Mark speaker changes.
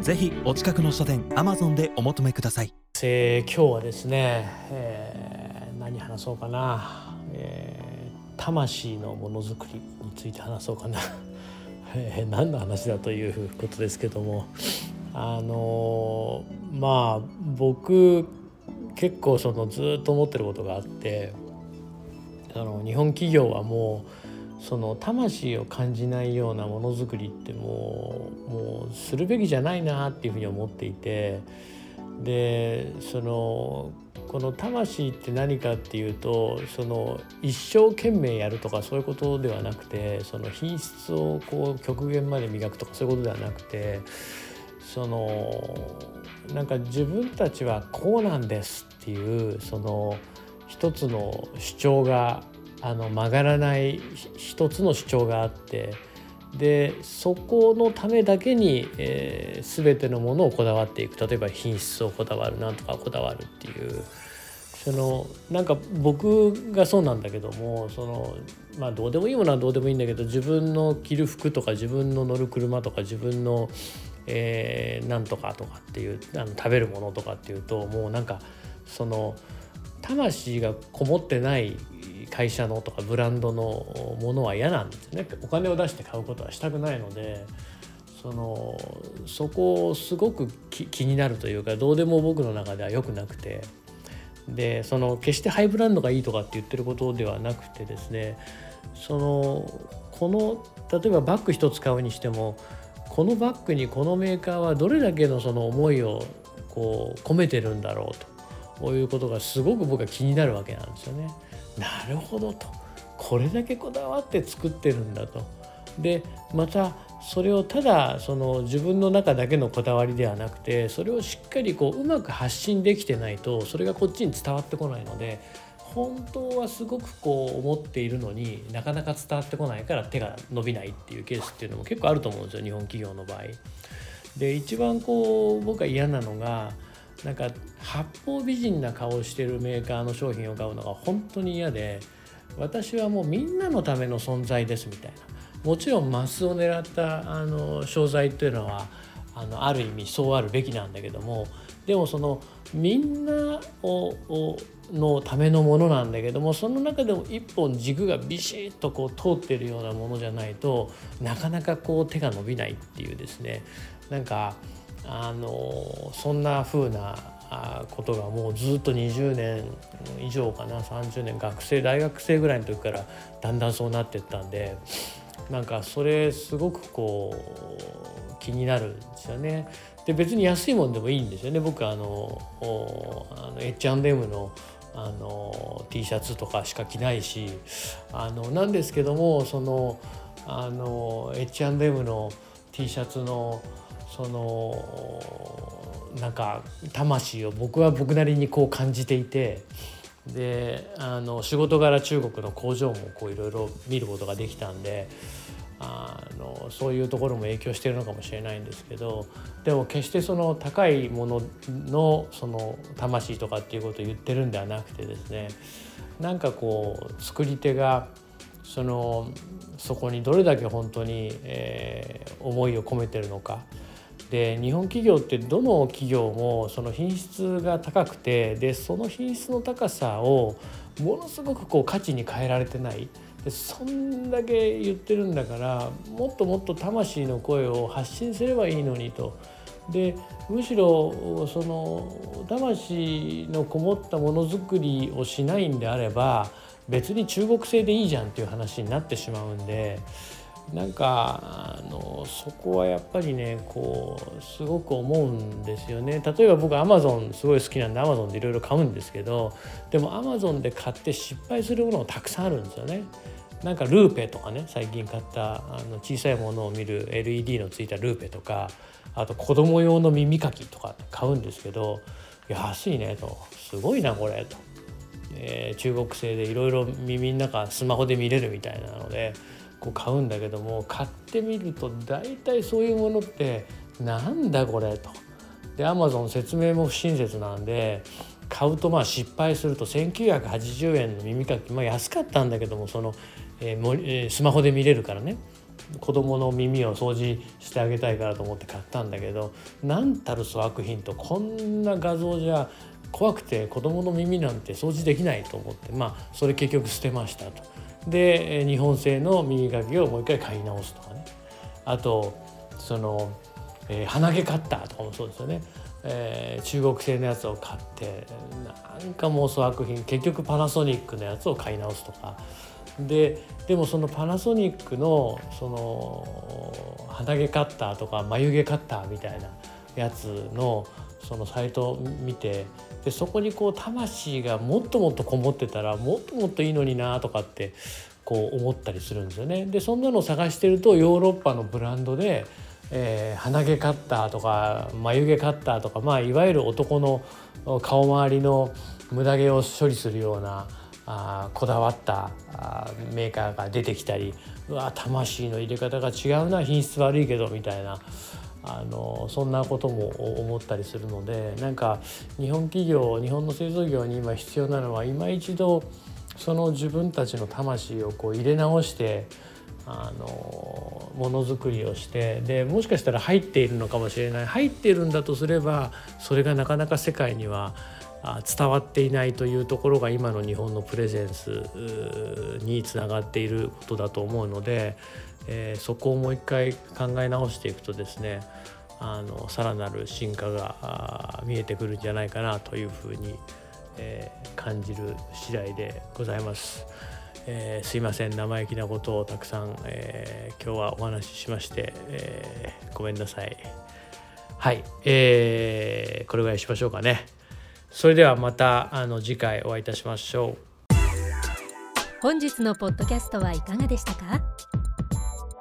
Speaker 1: ぜひお近くの書店アマゾンでお求めください、
Speaker 2: えー、今日はですね、えー、何話そうかな、えー、魂のものづくりについて話そうかな、えー、何の話だということですけども。あのー、まあ僕結構そのずっと思ってることがあってあの日本企業はもうその魂を感じないようなものづくりってもうもうするべきじゃないなっていうふうに思っていてでそのこの魂って何かっていうとその一生懸命やるとかそういうことではなくてその品質をこう極限まで磨くとかそういうことではなくてそのなんか自分たちはこうなんですっていうその一つの主張があの曲がらない一つの主張があってでそこのためだけに、えー、全てのものをこだわっていく例えば品質をこだわるなんとかこだわるっていうそのなんか僕がそうなんだけどもそのまあどうでもいいものはどうでもいいんだけど自分の着る服とか自分の乗る車とか自分の、えー、なんとかとかっていうあの食べるものとかっていうともうなんかその。魂がこもってない会社のとかブランドのものは嫌なんですね。お金を出して買うことはしたくないのでそのそこをすごく気になるというかどうでも僕の中では良くなくて。でその決してハイブランドがいいとかって言ってることではなくてですねそのこの例えばバッグ一つ買うにしてもこのバッグにこのメーカーはどれだけのその思いをこう込めてるんだろうと。こういうことがすごく僕は気になるわけなんですよね。なるほどとこれだけこだわって作ってるんだと。でまたそれをただその自分の中だけのこだわりではなくてそれをしっかりこううまく発信できてないとそれがこっちに伝わってこないので本当はすごくこう思っているのになかなか伝わってこないから手が伸びないっていうケースっていうのも結構あると思うんですよ日本企業の場合。で一番こう僕は嫌なのがなんか八方美人な顔をしてるメーカーの商品を買うのが本当に嫌で私はもうみんなのための存在ですみたいな。もちろんマスを狙ったあの商材っていうのはあのある意味そうあるべきなんだけどもでもそのみんなをのためのものなんだけどもその中でも一本軸がビシッとこう通ってるようなものじゃないとなかなかこう手が伸びないっていうですね。なんかあのそんな風なことがもうずっと20年以上かな30年学生大学生ぐらいの時からだんだんそうなってったんでなんかそれすごくこう気になるんですよね。で別に安いもんでもいいんですよね僕あのあの H&M のあの T シャツとかしか着ないしあのなんですけどもそのあの H&M の T シャツのそのなんか魂を僕は僕なりにこう感じていてであの仕事柄中国の工場もいろいろ見ることができたんであのそういうところも影響してるのかもしれないんですけどでも決してその高いもののその魂とかっていうことを言ってるんではなくてですねなんかこう作り手がそのそこにどれだけ本当に、えー、思いを込めてるのか。で日本企業ってどの企業もその品質が高くてでその品質の高さをものすごくこう価値に変えられてないでそんだけ言ってるんだからもっともっと魂の声を発信すればいいのにと。でむしろその魂のこもったものづくりをしないんであれば別に中国製でいいじゃんっていう話になってしまうんでなんかあのそこはやっぱりねこうすごく思うんですよね。例えば僕アマゾンすごい好きなんでアマゾンでいろいろ買うんですけどでもアマゾンで買って失敗するものもたくさんあるんですよね。なんかルーペとかね最近買ったあの小さいものを見る LED のついたルーペとかあと子供用の耳かきとか買うんですけど安いねと。すごいなこれと、えー、中国製でいろいろ耳の中スマホで見れるみたいなのでこう買うんだけども買ってみると大体そういうものってなんだこれと。でアマゾン説明も不親切なんで買うとまあ失敗すると1980円の耳かきまあ安かったんだけどもその、えーもえースマホで見れるからね子供の耳を掃除してあげたいからと思って買ったんだけど何たる粗悪品とこんな画像じゃ怖くて子供の耳なんて掃除できないと思ってまあそれ結局捨てましたと。で日本製の耳かきをもう一回買い直すとかね。あとその、えー鼻毛カッターとかもそうですよね、えー中国製のやつを買ってなんかもう粗悪品結局パナソニックのやつを買い直すとか。ででもそのパナソニックのその鼻毛カッターとか眉毛カッターみたいなやつのそのサイトを見てでそこにこう魂がもっともっとこもってたらもっともっといいのになとかってこう思ったりするんですよね。でそんなのを探してるとヨーロッパのブランドで、えー鼻毛カッターとか眉毛カッターとか、まあ、いわゆる男の顔周りの無駄毛を処理するようなあこだわったあーメーカーが出てきたりうわ魂の入れ方が違うな品質悪いけどみたいなあのそんなことも思ったりするのでなんか日本企業日本の製造業に今必要なのは今一度その自分たちの魂をこう入れ直してあのものづくりをしてでもしかしたら入っているのかもしれない。入っているんだとすればそれがなかなか世界には伝わっていないというところが今の日本のプレゼンスにつながっていることだと思うので、えーそこをもう一回考え直していくとですねあのさらなる進化が見えてくるんじゃないかなというふうに、えー感じる次第でございます。えーすいません生意気なことをたくさん、えー今日はお話ししまして、えーごめんなさい。はい、えーこれぐらいしましょうかね。それではまたあの次回お会いいたしましょう。
Speaker 3: 本日のポッドキャストはいかがでしたか？